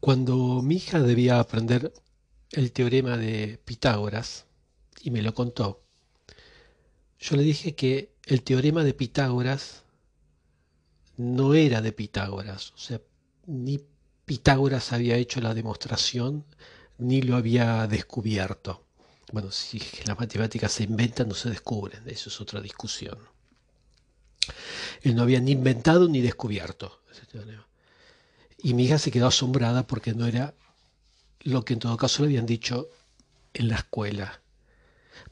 Cuando mi hija debía aprender el teorema de Pitágoras, y me lo contó, yo le dije que el teorema de Pitágoras no era de Pitágoras, o sea, ni Pitágoras había hecho la demostración, ni lo había descubierto. Bueno, si las matemáticas se inventan, no se descubren, eso es otra discusión. Él no había ni inventado ni descubierto ese teorema. Y mi hija se quedó asombrada porque no era lo que en todo caso le habían dicho en la escuela.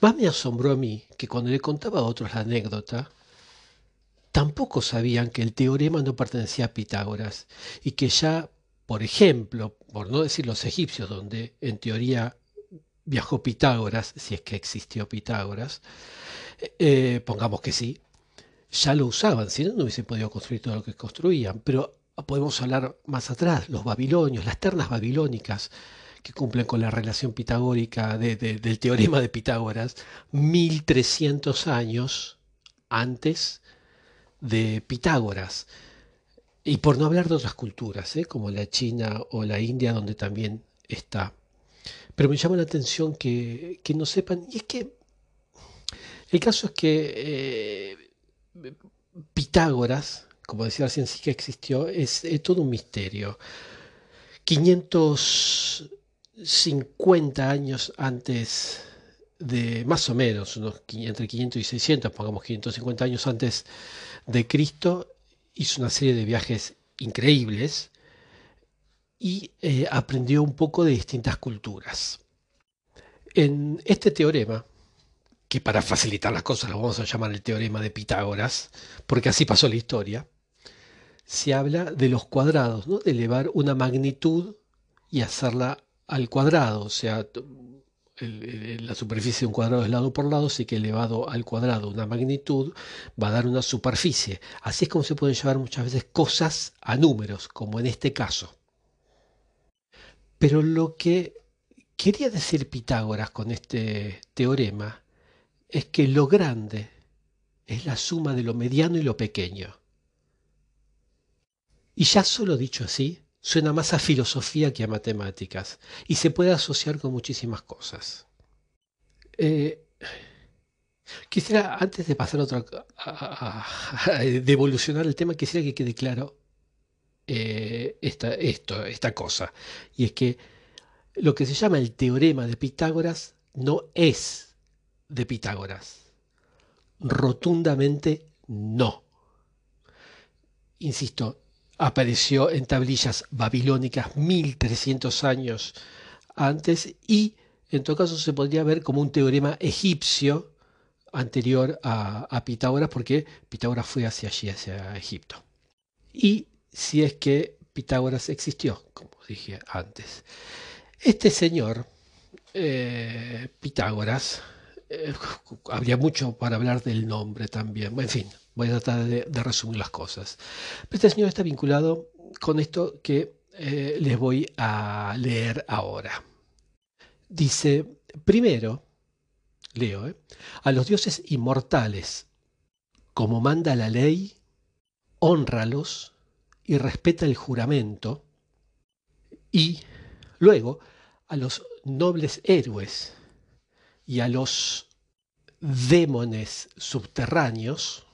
Más me asombró a mí que cuando le contaba a otros la anécdota, tampoco sabían que el teorema no pertenecía a Pitágoras y que ya, por ejemplo, por no decir los egipcios, donde en teoría viajó Pitágoras, si es que existió Pitágoras, eh, pongamos que sí, ya lo usaban, si no, no hubiesen podido construir todo lo que construían. Pero podemos hablar más atrás, los babilonios, las ternas babilónicas, que cumplen con la relación pitagórica del teorema de Pitágoras, 1300 años antes de Pitágoras. Y por no hablar de otras culturas, ¿eh? como la China o la India, donde también está. Pero me llama la atención que, no sepan, y es que el caso es que eh, Pitágoras, como decía la ciencia que existió, es, todo un misterio. 550 años antes de, más o menos, unos, entre 500 y 600, pongamos 550 años antes de Cristo, hizo una serie de viajes increíbles y eh, aprendió un poco de distintas culturas. En este teorema, que para facilitar las cosas lo vamos a llamar el teorema de Pitágoras, porque así pasó la historia, se habla de los cuadrados, ¿no? de elevar una magnitud y hacerla al cuadrado, o sea, la superficie de un cuadrado es lado por lado, así que elevado al cuadrado una magnitud va a dar una superficie. Así es como se pueden llevar muchas veces cosas a números, como en este caso. Pero lo que quería decir Pitágoras con este teorema es que lo grande es la suma de lo mediano y lo pequeño. Y ya solo dicho así, suena más a filosofía que a matemáticas y se puede asociar con muchísimas cosas. Eh, quisiera, antes de pasar a otra, de evolucionar el tema, quisiera que quede claro eh, esta, esto, esta cosa. Y es que lo que se llama el teorema de Pitágoras no es de Pitágoras. Rotundamente no. Insisto, apareció en tablillas babilónicas 1300 años antes y en todo caso se podría ver como un teorema egipcio anterior a, Pitágoras porque Pitágoras fue hacia allí, hacia Egipto. Y si es que Pitágoras existió, como dije antes. Este señor, eh, Pitágoras, eh, habría mucho para hablar del nombre también, en fin, Voy a tratar de, resumir las cosas. este señor está vinculado con esto que eh, les voy a leer ahora. Dice, primero, leo, eh, a los dioses inmortales, como manda la ley, honralos y respeta el juramento, y luego a los nobles héroes y a los demones subterráneos,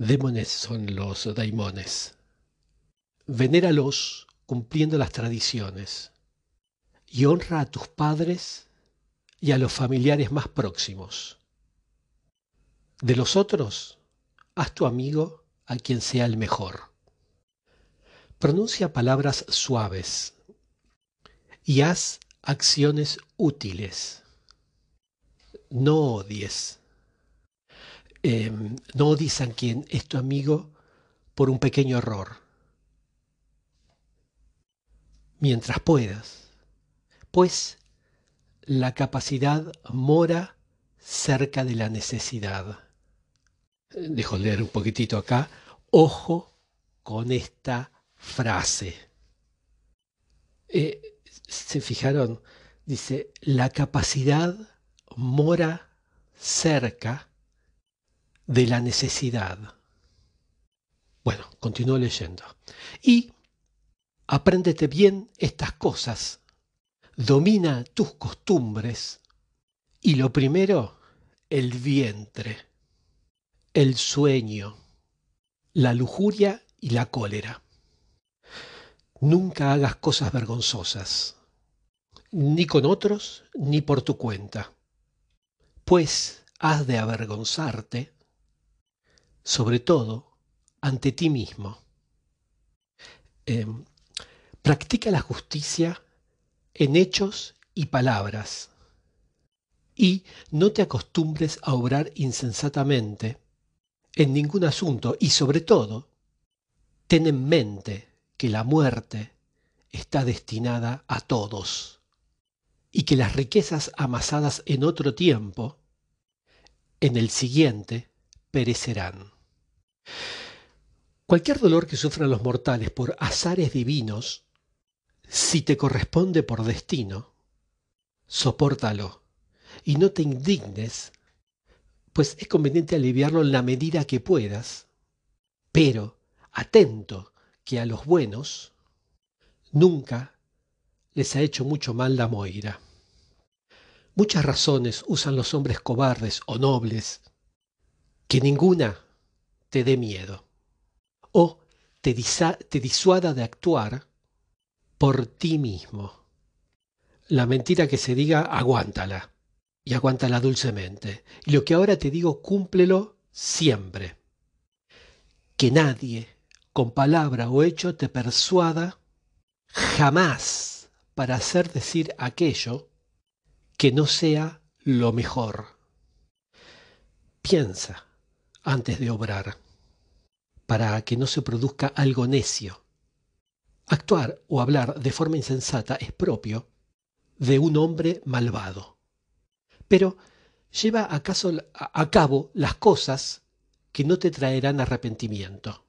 Démones son los daimones. Venéralos cumpliendo las tradiciones y honra a tus padres y a los familiares más próximos. De los otros, haz tu amigo a quien sea el mejor. Pronuncia palabras suaves y haz acciones útiles. No odies Em, no odies a quien es tu amigo por un pequeño error. Mientras puedas, pues la capacidad mora cerca de la necesidad. Dejo leer un poquitito acá. Ojo con esta frase. Eh, ¿Se fijaron? Dice, la capacidad mora cerca de la necesidad. Bueno, continúo leyendo. Y apréndete bien estas cosas, domina tus costumbres y lo primero, el vientre, el sueño, la lujuria y la cólera. Nunca hagas cosas vergonzosas, ni con otros ni por tu cuenta, pues has de avergonzarte, sobre todo ante ti mismo. Em, practica la justicia en hechos y palabras, y no te acostumbres a obrar insensatamente en ningún asunto, y sobre todo, ten en mente que la muerte está destinada a todos y que las riquezas amasadas en otro tiempo, en el siguiente, perecerán. Cualquier dolor que sufran los mortales por azares divinos, si te corresponde por destino, sopórtalo y no te indignes, pues es conveniente aliviarlo en la medida que puedas, pero atento que a los buenos nunca les ha hecho mucho mal la moira. Muchas razones usan los hombres cobardes o nobles, que ninguna te dé miedo o te, te disuada de actuar por ti mismo. La mentira que se diga, aguántala y aguántala dulcemente. Y lo que ahora te digo, cúmplelo siempre. Que nadie con palabra o hecho te persuada jamás para hacer decir aquello que no sea lo mejor. Piensa antes de obrar, para que no se produzca algo necio. Actuar o hablar de forma insensata es propio de un hombre malvado. Pero lleva acaso a cabo las cosas que no te traerán arrepentimiento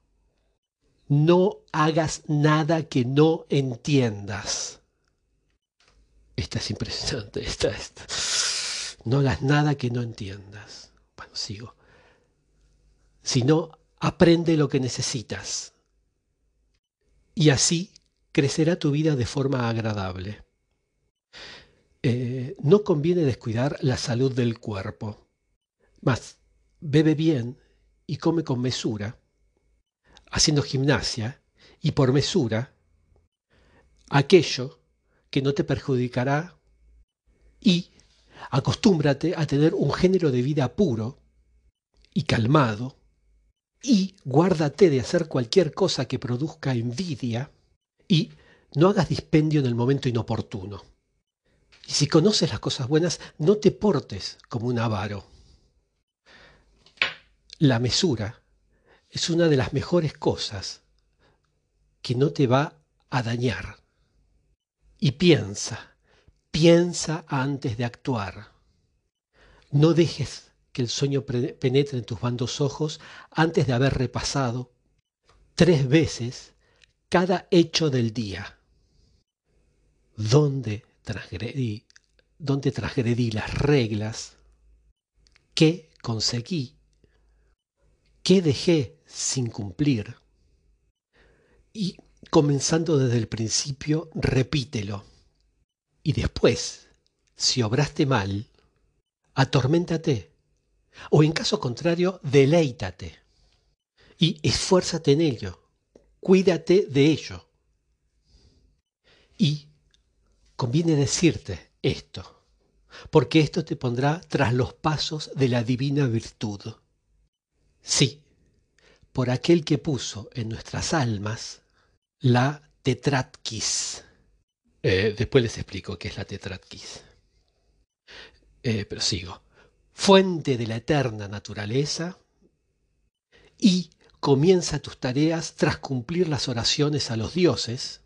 no hagas nada que no entiendas. Esta es impresionante, esta, esta. No hagas nada que no entiendas. Bueno, sigo. Sino aprende lo que necesitas. Y así crecerá tu vida de forma agradable. Eh, no conviene descuidar la salud del cuerpo. Más, bebe bien y come con mesura haciendo gimnasia y por mesura aquello que no te perjudicará y acostúmbrate a tener un género de vida puro y calmado y guárdate de hacer cualquier cosa que produzca envidia y no hagas dispendio en el momento inoportuno. Y si conoces las cosas buenas, no te portes como un avaro. La mesura es una de las mejores cosas que no te va a dañar. Y piensa, piensa antes de actuar. No dejes que el sueño penetre en tus bandos ojos antes de haber repasado tres veces cada hecho del día. ¿Dónde transgredí, dónde transgredí las reglas? ¿Qué conseguí? ¿Qué dejé sin cumplir. Y comenzando desde el principio, repítelo. Y después, si obraste mal, atorméntate. O en caso contrario, deleítate. Y esfuérzate en ello. Cuídate de ello. Y conviene decirte esto, porque esto te pondrá tras los pasos de la divina virtud. Sí, por aquel que puso en nuestras almas la tetratkis. Eh, después les explico qué es la tetratkis. Eh, pero sigo. Fuente de la eterna naturaleza y comienza tus tareas tras cumplir las oraciones a los dioses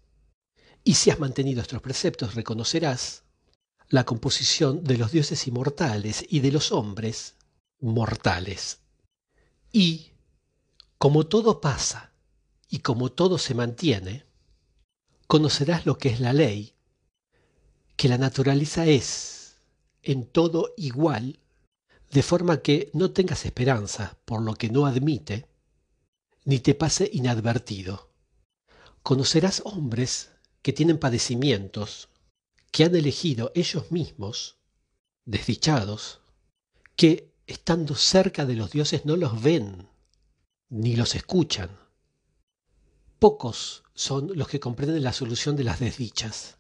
y si has mantenido estos preceptos reconocerás la composición de los dioses inmortales y de los hombres mortales. Y como todo pasa y como todo se mantiene, conocerás lo que es la ley, que la naturaleza es en todo igual, de forma que no tengas esperanza por lo que no admite, ni te pase inadvertido, conocerás hombres que tienen padecimientos, que han elegido ellos mismos, desdichados, que estando cerca de los dioses no los ven, ni los escuchan. Pocos son los que comprenden la solución de las desdichas.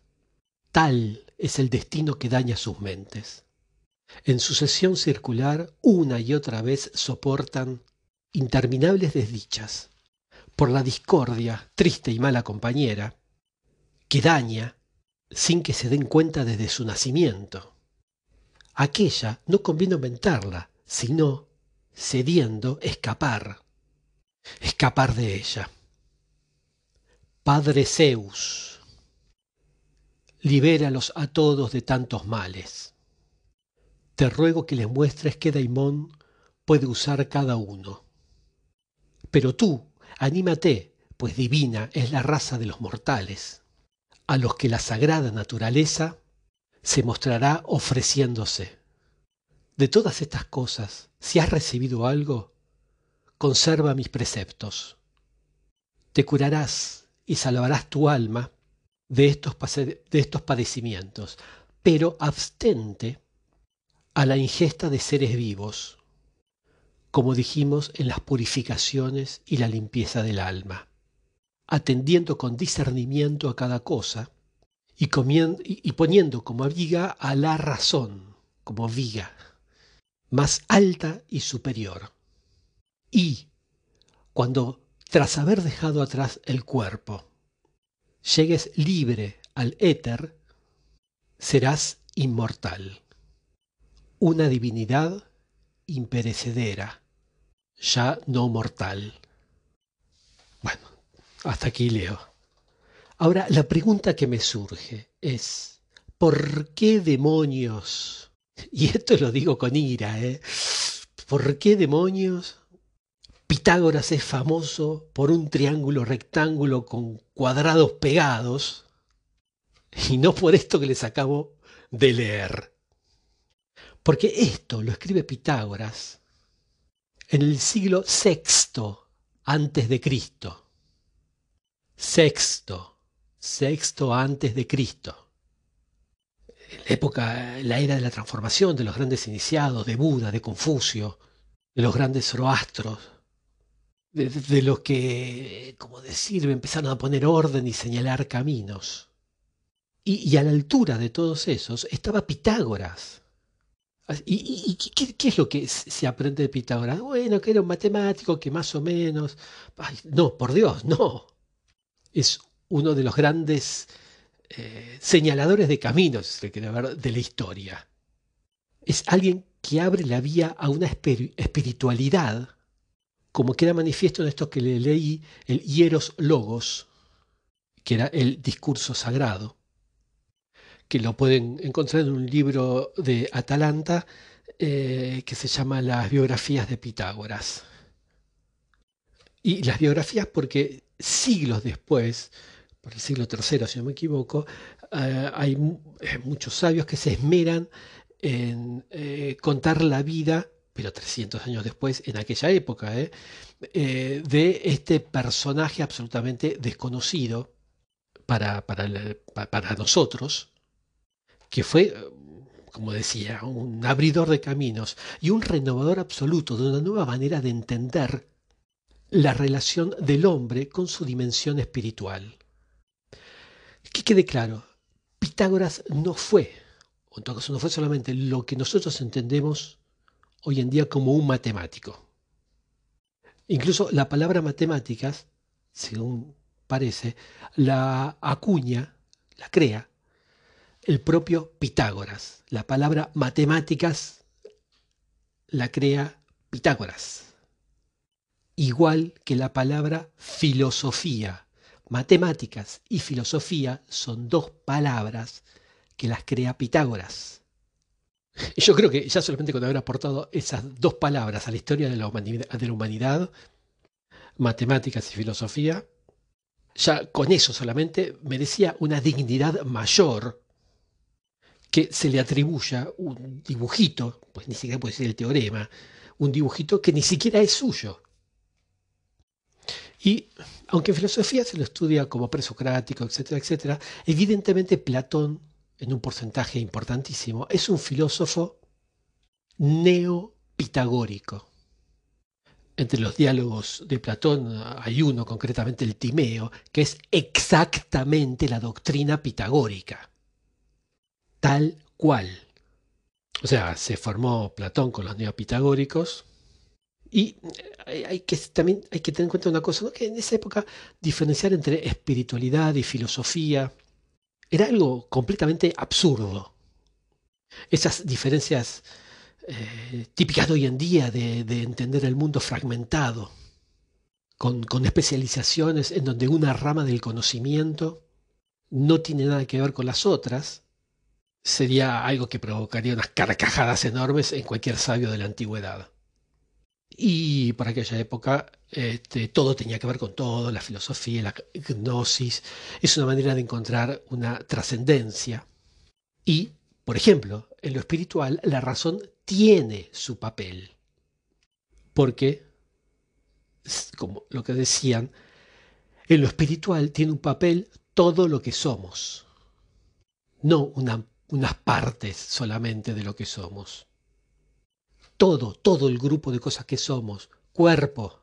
Tal es el destino que daña sus mentes. En sucesión circular, una y otra vez soportan interminables desdichas por la discordia, triste y mala compañera, que daña sin que se den cuenta desde su nacimiento. Aquella no conviene aumentarla, sino, cediendo, escapar, escapar de ella. Padre Zeus, libéralos a todos de tantos males. Te ruego que les muestres qué daimón puede usar cada uno. Pero tú, anímate, pues divina es la raza de los mortales, a los que la sagrada naturaleza se mostrará ofreciéndose. De todas estas cosas, si has recibido algo, conserva mis preceptos. Te curarás y salvarás tu alma de estos, de estos padecimientos, pero abstente a la ingesta de seres vivos, como dijimos en las purificaciones y la limpieza del alma, atendiendo con discernimiento a cada cosa y, y poniendo como viga a la razón, como viga, más alta y superior. Y cuando, tras haber dejado atrás el cuerpo, llegues libre al éter, serás inmortal, una divinidad imperecedera ya no mortal. Bueno, hasta aquí leo. Ahora, la pregunta que me surge es, ¿por qué demonios? Y esto lo digo con ira, ¿eh? ¿Por qué demonios Pitágoras es famoso por un triángulo rectángulo con cuadrados pegados y no por esto que les acabo de leer. Porque esto lo escribe Pitágoras en el siglo VI antes de Cristo. Sexto, sexto antes de Cristo. La época, la era de la transformación de los grandes iniciados, de Buda, de Confucio, de los grandes zoroastros, de, los que, como decir, empezaron a poner orden y señalar caminos. y a la altura de todos esos estaba Pitágoras, ¿Y, qué, es lo que se aprende de Pitágoras? Bueno, que era un matemático que más o menos... no, por Dios, no. Es uno de los grandes eh, señaladores de caminos de la historia. Es alguien que abre la vía a una espiritualidad, como queda manifiesto en esto que le leí, el Hieros Logos, que era el discurso sagrado que lo pueden encontrar en un libro de Atalanta eh, que se llama Las biografías de Pitágoras. Y las biografías porque siglos después, por el siglo III si no me equivoco, eh, hay eh, muchos sabios que se esmeran en contar la vida, pero 300 años después, en aquella época, de este personaje absolutamente desconocido para, para nosotros, que fue, como decía, un abridor de caminos y un renovador absoluto de una nueva manera de entender la relación del hombre con su dimensión espiritual. Que quede claro, Pitágoras no fue, o en todo caso no fue solamente lo que nosotros entendemos hoy en día como un matemático. Incluso la palabra matemáticas, según parece, la acuña, la crea el propio Pitágoras. La palabra matemáticas la crea Pitágoras. Igual que la palabra filosofía. Matemáticas y filosofía son dos palabras que las crea Pitágoras. Yo creo que ya solamente con haber aportado esas dos palabras a la historia de la humanidad, de la humanidad matemáticas y filosofía, ya con eso solamente merecía una dignidad mayor que se le atribuya un dibujito, pues ni siquiera puede ser el teorema, un dibujito que ni siquiera es suyo. Y aunque en filosofía se lo estudia como presocrático, etcétera, etcétera, evidentemente Platón, en un porcentaje importantísimo, es un filósofo neopitagórico. Entre los diálogos de Platón hay uno, concretamente el Timeo, que es exactamente la doctrina pitagórica. Tal cual. O sea, se formó Platón con los neopitagóricos, y eh, hay que, también hay que tener en cuenta una cosa, que en esa época diferenciar entre espiritualidad y filosofía era algo completamente absurdo. Esas diferencias eh, típicas de hoy en día de, entender el mundo fragmentado, con, con, especializaciones en donde una rama del conocimiento no tiene nada que ver con las otras, sería algo que provocaría unas carcajadas enormes en cualquier sabio de la antigüedad. Y para aquella época este, todo tenía que ver con todo, la filosofía, la gnosis. Es una manera de encontrar una trascendencia. Y, por ejemplo, en lo espiritual la razón tiene su papel. Porque, como lo que decían, en lo espiritual tiene un papel todo lo que somos, no unas partes solamente de lo que somos todo, todo el grupo de cosas que somos, cuerpo,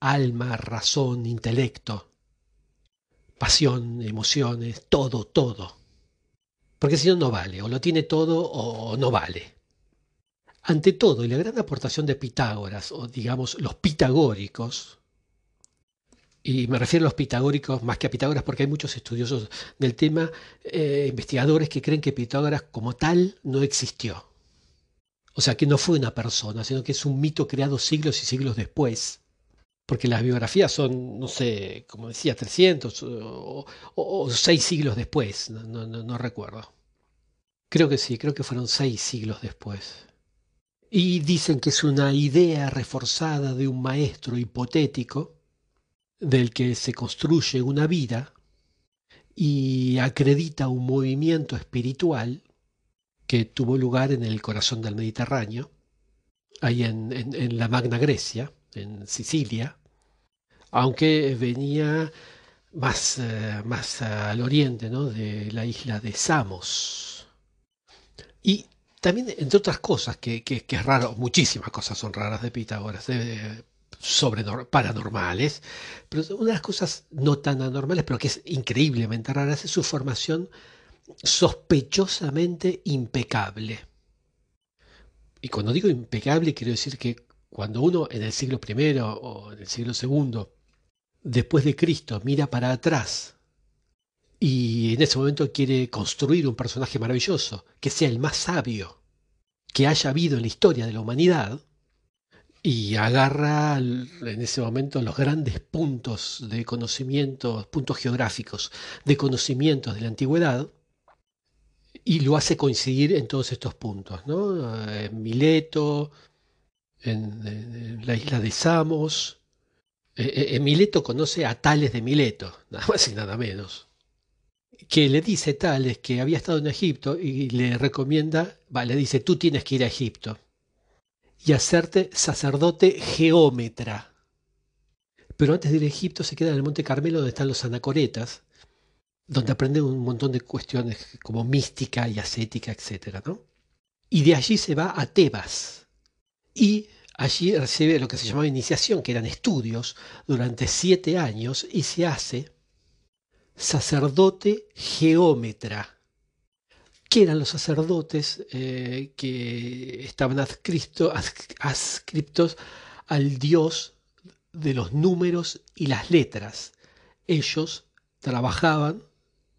alma, razón, intelecto, pasión, emociones, todo, todo. Porque si no, no vale, o lo tiene todo o no vale. Ante todo, y la gran aportación de Pitágoras, o digamos los pitagóricos, y me refiero a los pitagóricos más que a Pitágoras porque hay muchos estudiosos del tema, eh, investigadores que creen que Pitágoras como tal no existió. O sea, que no fue una persona, sino que es un mito creado siglos y siglos después. Porque las biografías son, no sé, como decía, 300 o, 6 siglos después, no, no recuerdo. Creo que sí, creo que fueron 6 siglos después. Y dicen que es una idea reforzada de un maestro hipotético del que se construye una vida y acredita un movimiento espiritual que tuvo lugar en el corazón del Mediterráneo, ahí en, la Magna Grecia, en Sicilia, aunque venía más, eh, más al oriente ¿no? de la isla de Samos. Y también, entre otras cosas, que, que, es raro, muchísimas cosas son raras de Pitágoras, sobre paranormales, pero una de las cosas no tan anormales, pero que es increíblemente rara, es su formación sospechosamente impecable. Y cuando digo impecable quiero decir que cuando uno en el siglo I o en el siglo II, después de Cristo, mira para atrás y en ese momento quiere construir un personaje maravilloso, que sea el más sabio que haya habido en la historia de la humanidad, y agarra en ese momento los grandes puntos de conocimiento, puntos geográficos de conocimientos de la antigüedad, y lo hace coincidir en todos estos puntos, ¿no? En Mileto, en, la isla de Samos. En eh, eh, Mileto conoce a Tales de Mileto, nada más y nada menos. Que le dice Tales que había estado en Egipto y le recomienda, va, le dice, tú tienes que ir a Egipto y hacerte sacerdote geómetra. Pero antes de ir a Egipto se queda en el Monte Carmelo donde están los anacoretas, donde aprende un montón de cuestiones como mística y ascética, etc. ¿no? Y de allí se va a Tebas. Y allí recibe lo que se llamaba iniciación, que eran estudios durante siete años, y se hace sacerdote geómetra. ¿Qué eran los sacerdotes eh, que estaban adscriptos al dios de los números y las letras? Ellos trabajaban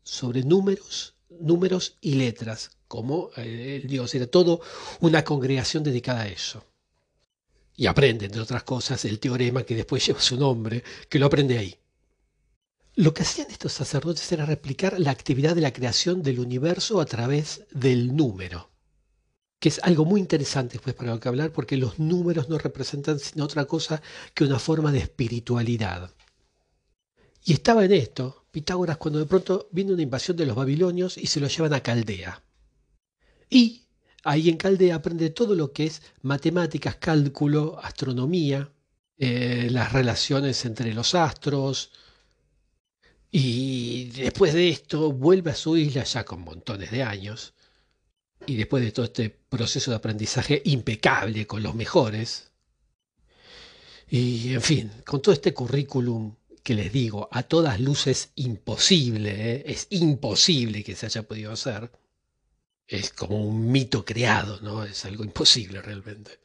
sobre números, números y letras, como eh, el Dios era todo una congregación dedicada a eso. Y aprende, entre otras cosas, el teorema que después lleva su nombre, que lo aprende ahí. Lo que hacían estos sacerdotes era replicar la actividad de la creación del universo a través del número, que es algo muy interesante después para lo que hablar, porque los números no representan sino otra cosa que una forma de espiritualidad. Y estaba en esto Pitágoras cuando de pronto viene una invasión de los babilonios y se lo llevan a Caldea. Y ahí en Caldea aprende todo lo que es matemáticas, cálculo, astronomía, eh, las relaciones entre los astros. Y después de esto vuelve a su isla ya con montones de años. Y después de todo este proceso de aprendizaje impecable con los mejores. Y en fin, con todo este currículum que les digo, a todas luces imposible, ¿eh? es imposible que se haya podido hacer. Es como un mito creado, ¿no? Es algo imposible realmente.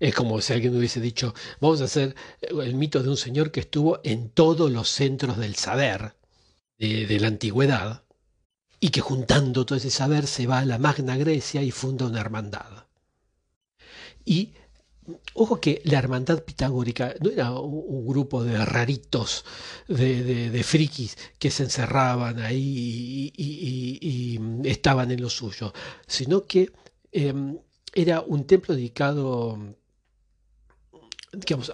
Es como si alguien hubiese dicho, vamos a hacer el mito de un señor que estuvo en todos los centros del saber de, de la antigüedad y que juntando todo ese saber se va a la Magna Grecia y funda una hermandad. Y Ojo que la hermandad pitagórica no era un, grupo de raritos, de, frikis que se encerraban ahí y, estaban en lo suyo, sino que em, era un templo dedicado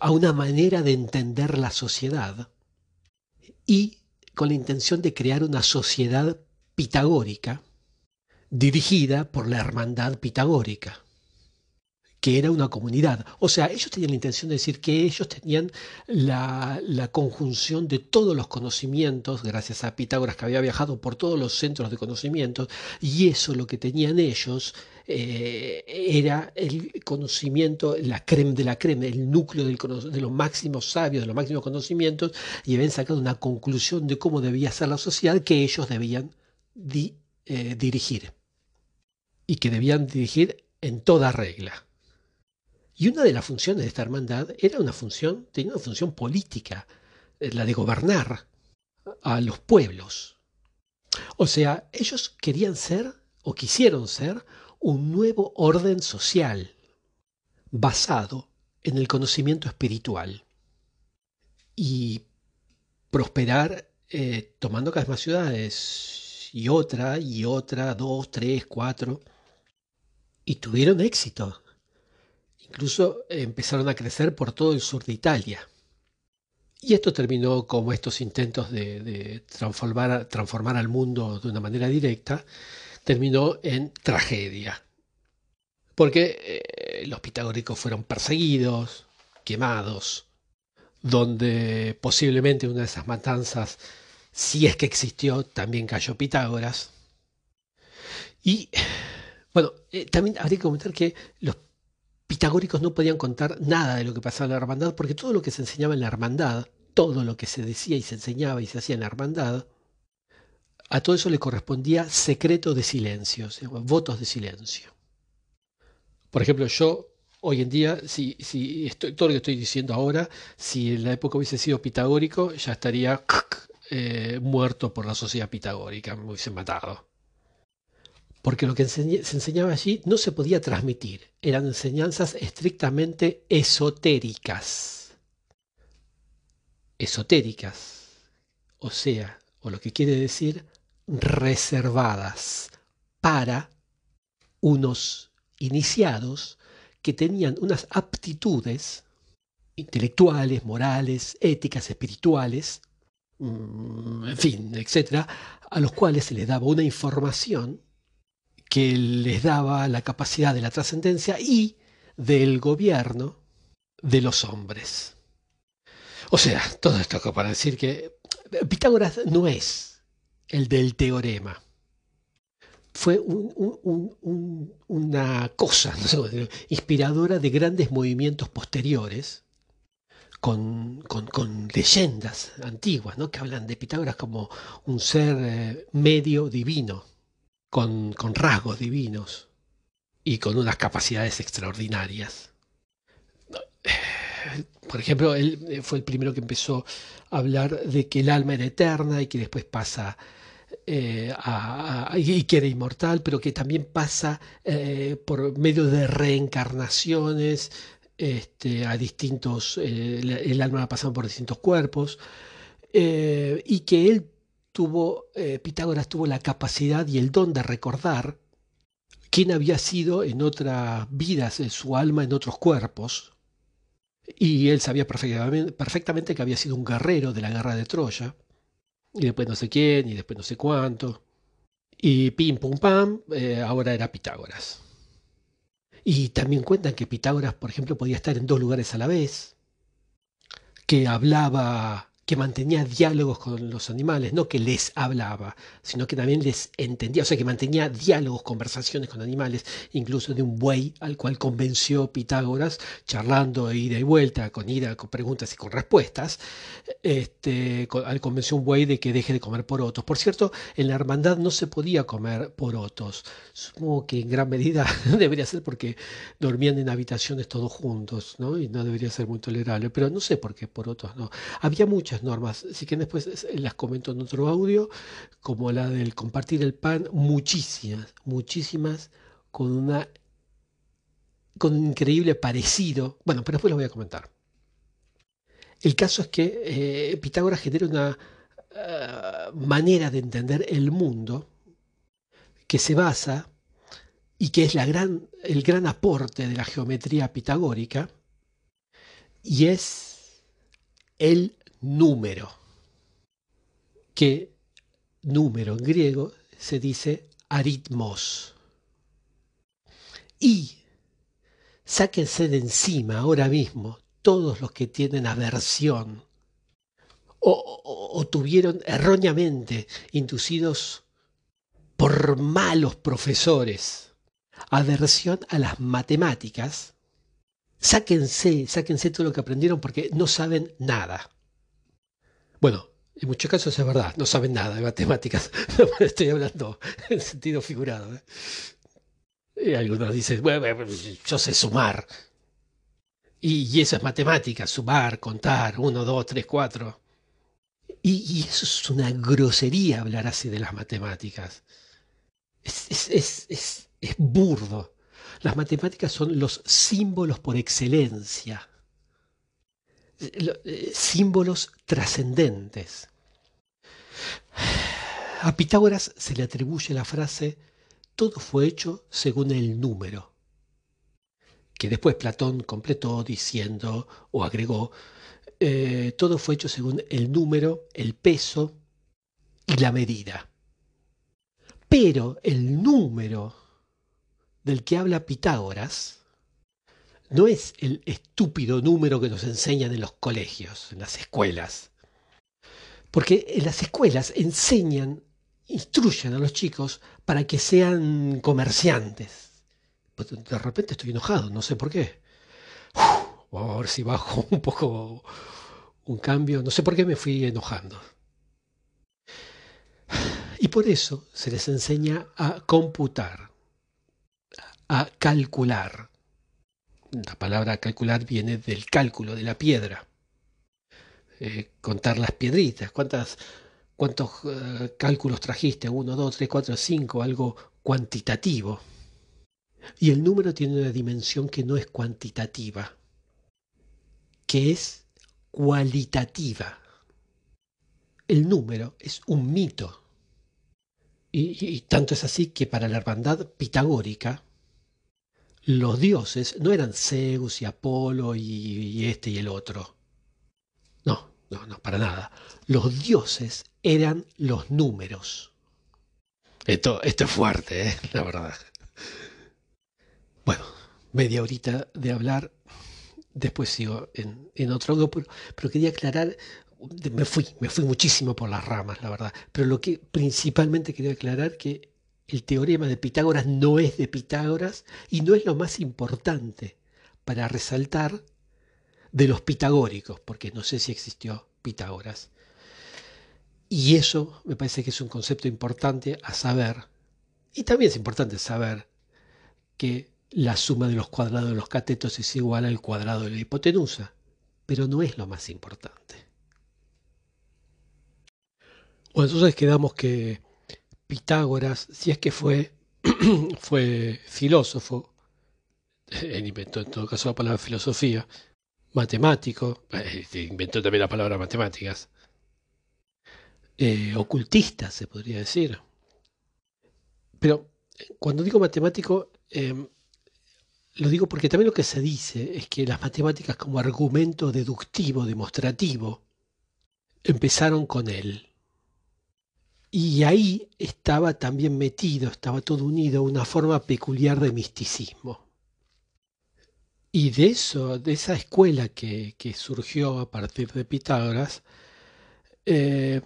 a una manera de entender la sociedad y con la intención de crear una sociedad pitagórica dirigida por la hermandad pitagórica que era una comunidad. O sea, ellos tenían la intención de decir que ellos tenían la, conjunción de todos los conocimientos, gracias a Pitágoras que había viajado por todos los centros de conocimientos, y eso lo que tenían ellos eh, era el conocimiento, la creme de la creme, el núcleo de los máximos sabios, de los máximos conocimientos, y habían sacado una conclusión de cómo debía ser la sociedad que ellos debían eh, dirigir. Y que debían dirigir en toda regla. Y una de las funciones de esta hermandad era una función, tenía una función política, eh, la de gobernar a los pueblos. O sea, ellos querían ser o quisieron ser un nuevo orden social basado en el conocimiento espiritual y prosperar eh, tomando cada vez más ciudades y otra y otra, dos, tres, cuatro. Y tuvieron éxito. Incluso empezaron a crecer por todo el sur de Italia. Y esto terminó como estos intentos de, transformar, transformar al mundo de una manera directa, terminó en tragedia. Porque eh, los pitagóricos fueron perseguidos, quemados, donde posiblemente una de esas matanzas, si es que existió, también cayó Pitágoras. Y bueno, eh, también habría que comentar que los pitagóricos no podían contar nada de lo que pasaba en la hermandad, porque todo lo que se enseñaba en la hermandad, todo lo que se decía y se enseñaba y se hacía en la hermandad, a todo eso le correspondía secreto de silencio, votos de silencio. Por ejemplo, yo hoy en día, si, si estoy, todo lo que estoy diciendo ahora, si en la época hubiese sido pitagórico, ya estaría eh, muerto por la sociedad pitagórica, me hubiesen matado porque lo que se enseñaba allí no se podía transmitir, eran enseñanzas estrictamente esotéricas. Esotéricas, o sea, o lo que quiere decir, reservadas para unos iniciados que tenían unas aptitudes intelectuales, morales, éticas, espirituales, mm, en fin, etcétera, a los cuales se les daba una información que les daba la capacidad de la trascendencia y del gobierno de los hombres. O sea, todo esto para decir que Pitágoras no es el del teorema. Fue una cosa inspiradora de grandes movimientos posteriores, con, leyendas antiguas, ¿no? que hablan de Pitágoras como un ser eh, medio divino con, rasgos divinos y con unas capacidades extraordinarias. Por ejemplo, él fue el primero que empezó a hablar de que el alma era eterna y que después pasa eh, y que era inmortal, pero que también pasa eh, por medio de reencarnaciones este, a distintos, eh, el alma pasando por distintos cuerpos, y que él tuvo, eh, Pitágoras tuvo la capacidad y el don de recordar quién había sido en otras vidas, en su alma en otros cuerpos. Y él sabía perfectamente, que había sido un guerrero de la guerra de Troya. Y después no sé quién, y después no sé cuánto. Y pim, pum, pam, eh, ahora era Pitágoras. Y también cuentan que Pitágoras, por ejemplo, podía estar en dos lugares a la vez. que hablaba que mantenía diálogos con los animales, no que les hablaba, sino que también les entendía, o sea, que mantenía diálogos, conversaciones con animales, incluso de un buey al cual convenció Pitágoras, charlando de ida y vuelta, con ida, con preguntas y con respuestas, este, al convenció un buey de que deje de comer porotos. Por cierto, en la hermandad no se podía comer porotos. Supongo que en gran medida debería ser porque dormían en habitaciones todos juntos, ¿no? Y no debería ser muy tolerable, pero no sé por qué porotos no. Había muchas normas, así que después las comento en otro audio, como la del compartir el pan, muchísimas, muchísimas, con una con increíble parecido. Bueno, pero después lo voy a comentar. El caso es que eh, Pitágoras genera una eh, manera de entender el mundo que se basa y que es la gran, el gran aporte de la geometría pitagórica, y es el número, que número en griego se dice aritmos. Y sáquense de encima ahora mismo todos los que tienen aversión o, tuvieron erróneamente inducidos por malos profesores aversión a las matemáticas, sáquense, sáquense todo lo que aprendieron porque no saben nada. Bueno, en muchos casos es verdad, no saben nada de matemáticas. Estoy hablando en sentido figurado. ¿eh? Y algunos dicen, bueno, yo sé sumar. Y, eso es matemática, sumar, contar, uno, dos, tres, cuatro. Y, eso es una grosería hablar así de las matemáticas. Es burdo. Las matemáticas son los símbolos por excelencia. Eh, símbolos trascendentes. A Pitágoras se le atribuye la frase todo fue hecho según el número, que después Platón completó diciendo o agregó eh, todo fue hecho según el número, el peso y la medida. Pero el número del que habla Pitágoras no es el estúpido número que nos enseñan en los colegios, en las escuelas. Porque en las escuelas enseñan, instruyen a los chicos para que sean comerciantes. Pues, de repente estoy enojado, no sé por qué. vamos a ver si bajo un poco un cambio. No sé por qué me fui enojando. Y por eso se les enseña a computar, a calcular, la palabra calcular viene del cálculo de la piedra. Eh, contar las piedritas, cuántas, cuántos eh, cálculos trajiste, uno, dos, tres, cuatro, cinco, algo cuantitativo. Y el número tiene una dimensión que no es cuantitativa, que es cualitativa. El número es un mito. y tanto es así que para la hermandad pitagórica, los dioses no eran Zeus y Apolo y, este y el otro. No, no, no, para nada. Los dioses eran los números. Esto, esto es fuerte, ¿eh? la verdad. Bueno, media horita de hablar. Después sigo en, otro algo, pero, pero quería aclarar me fui, me fui muchísimo por las ramas, la verdad. Pero lo que principalmente quería aclarar que el teorema de Pitágoras no es de Pitágoras y no es lo más importante para resaltar de los pitagóricos, porque no sé si existió Pitágoras. Y eso me parece que es un concepto importante a saber. Y también es importante saber que la suma de los cuadrados de los catetos es igual al cuadrado de la hipotenusa, pero no es lo más importante. Bueno, entonces quedamos que Pitágoras, si es que fue, fue filósofo, él inventó en todo caso la palabra filosofía, matemático, eh, inventó también la palabra matemáticas, eh, ocultista se podría decir. Pero cuando digo matemático, em, lo digo porque también lo que se dice es que las matemáticas como argumento deductivo, demostrativo, empezaron con él. Y ahí estaba también metido, estaba todo unido una forma peculiar de misticismo. Y de eso, de esa escuela que, surgió a partir de Pitágoras, eh,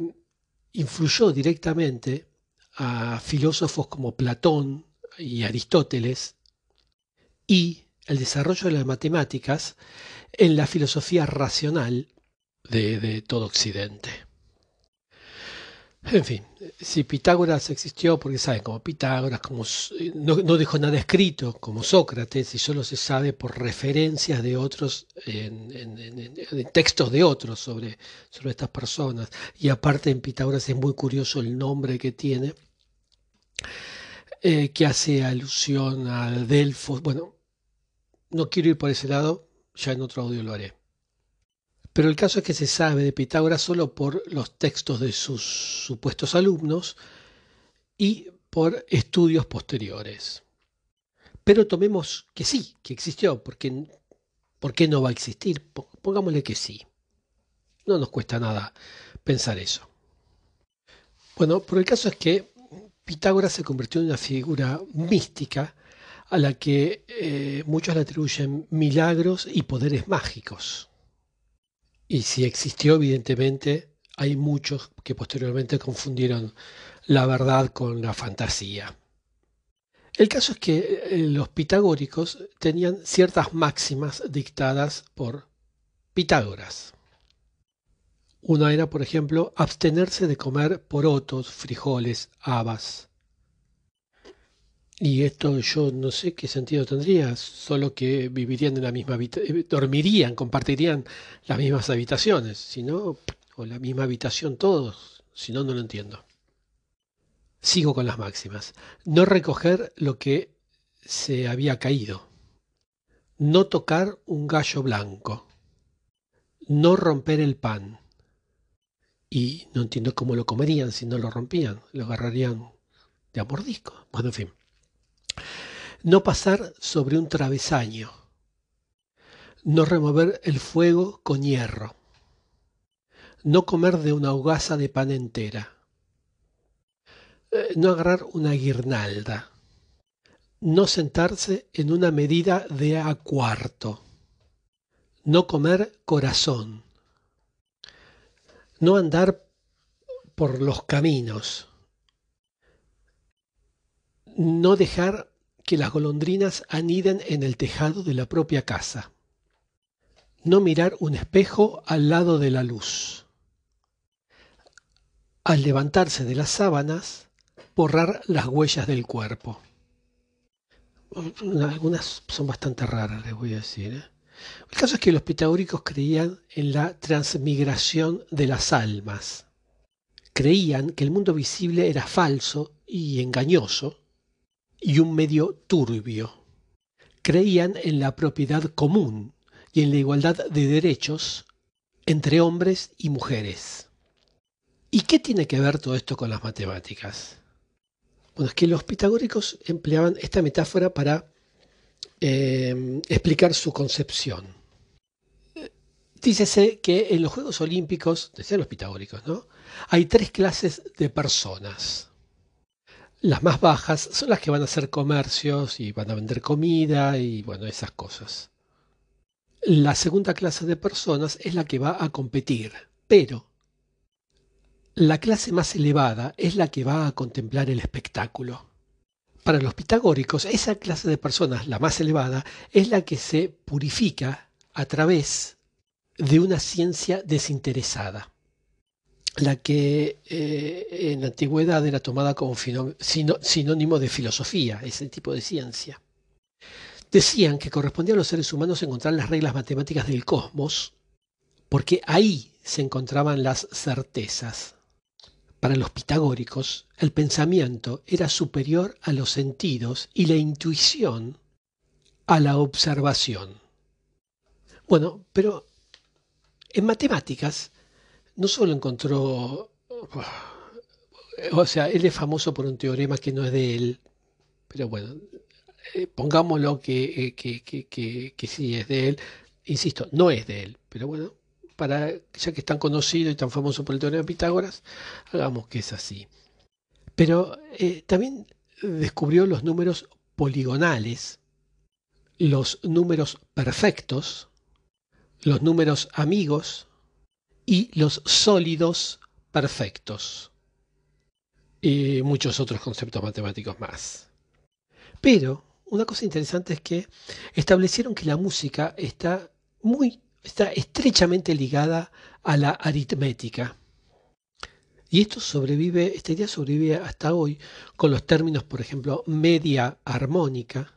influyó directamente a filósofos como Platón y Aristóteles y el desarrollo de las matemáticas en la filosofía racional de todo Occidente. En fin, si Pitágoras existió, porque saben, como Pitágoras, como no, no, dejó nada escrito, como Sócrates, y solo se sabe por referencias de otros, en, textos de otros sobre, sobre estas personas. Y aparte en Pitágoras es muy curioso el nombre que tiene, eh, que hace alusión a Delfos. Bueno, no quiero ir por ese lado, ya en otro audio lo haré. Pero el caso es que se sabe de Pitágoras solo por los textos de sus supuestos alumnos y por estudios posteriores. Pero tomemos que sí, que existió, porque ¿por qué no va a existir? Pongámosle que sí. No nos cuesta nada pensar eso. Bueno, pero el caso es que Pitágoras se convirtió en una figura mística a la que eh, muchos le atribuyen milagros y poderes mágicos. Y si existió, evidentemente, hay muchos que posteriormente confundieron la verdad con la fantasía. El caso es que eh, los pitagóricos tenían ciertas máximas dictadas por Pitágoras. Una era, por ejemplo, abstenerse de comer porotos, frijoles, habas, y esto yo no sé qué sentido tendría, solo que vivirían en la misma habitación, eh, dormirían, compartirían las mismas habitaciones, si no, o la misma habitación todos, si no, no lo entiendo. Sigo con las máximas. No recoger lo que se había caído. No tocar un gallo blanco. No romper el pan. Y no entiendo cómo lo comerían si no lo rompían. Lo agarrarían de a mordisco. Bueno, en fin. No pasar sobre un travesaño. No remover el fuego con hierro. No comer de una hogaza de pan entera. Eh, no agarrar una guirnalda. No sentarse en una medida de a cuarto. No comer corazón. No andar por los caminos no dejar que las golondrinas aniden en el tejado de la propia casa. No mirar un espejo al lado de la luz. Al levantarse de las sábanas, borrar las huellas del cuerpo. Algunas son bastante raras, les voy a decir. ¿eh? El caso es que los pitagóricos creían en la transmigración de las almas. Creían que el mundo visible era falso y engañoso y un medio turbio. Creían en la propiedad común y en la igualdad de derechos entre hombres y mujeres. ¿Y qué tiene que ver todo esto con las matemáticas? Bueno, es que los pitagóricos empleaban esta metáfora para eh, explicar su concepción. Dícese que en los Juegos Olímpicos, decían los pitagóricos, ¿no? Hay tres clases de personas. Las más bajas son las que van a hacer comercios y van a vender comida y bueno, esas cosas. La segunda clase de personas es la que va a competir, pero la clase más elevada es la que va a contemplar el espectáculo. Para los pitagóricos, esa clase de personas, la más elevada, es la que se purifica a través de una ciencia desinteresada la que eh, en la antigüedad era tomada como sinónimo de filosofía, ese tipo de ciencia. Decían que correspondía a los seres humanos encontrar las reglas matemáticas del cosmos, porque ahí se encontraban las certezas. Para los pitagóricos, el pensamiento era superior a los sentidos y la intuición a la observación. Bueno, pero en matemáticas no solo encontró, o sea, él es famoso por un teorema que no es de él, pero bueno, eh, pongámoslo que, que, que, que, sí es de él, insisto, no es de él, pero bueno, para, ya que es tan conocido y tan famoso por el teorema de Pitágoras, hagamos que es así. Pero eh, también descubrió los números poligonales los números perfectos, los números amigos y los sólidos perfectos. Y muchos otros conceptos matemáticos más. Pero una cosa interesante es que establecieron que la música está muy está estrechamente ligada a la aritmética. Y esto sobrevive, esta idea sobrevive hasta hoy con los términos, por ejemplo, media armónica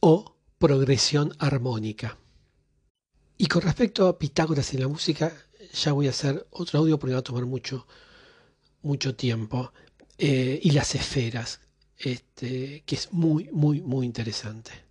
o progresión armónica. Y con respecto a Pitágoras en la música, ya voy a hacer otro audio porque va a tomar mucho, mucho tiempo. Eh, y las esferas, este, que es muy, muy, muy interesante.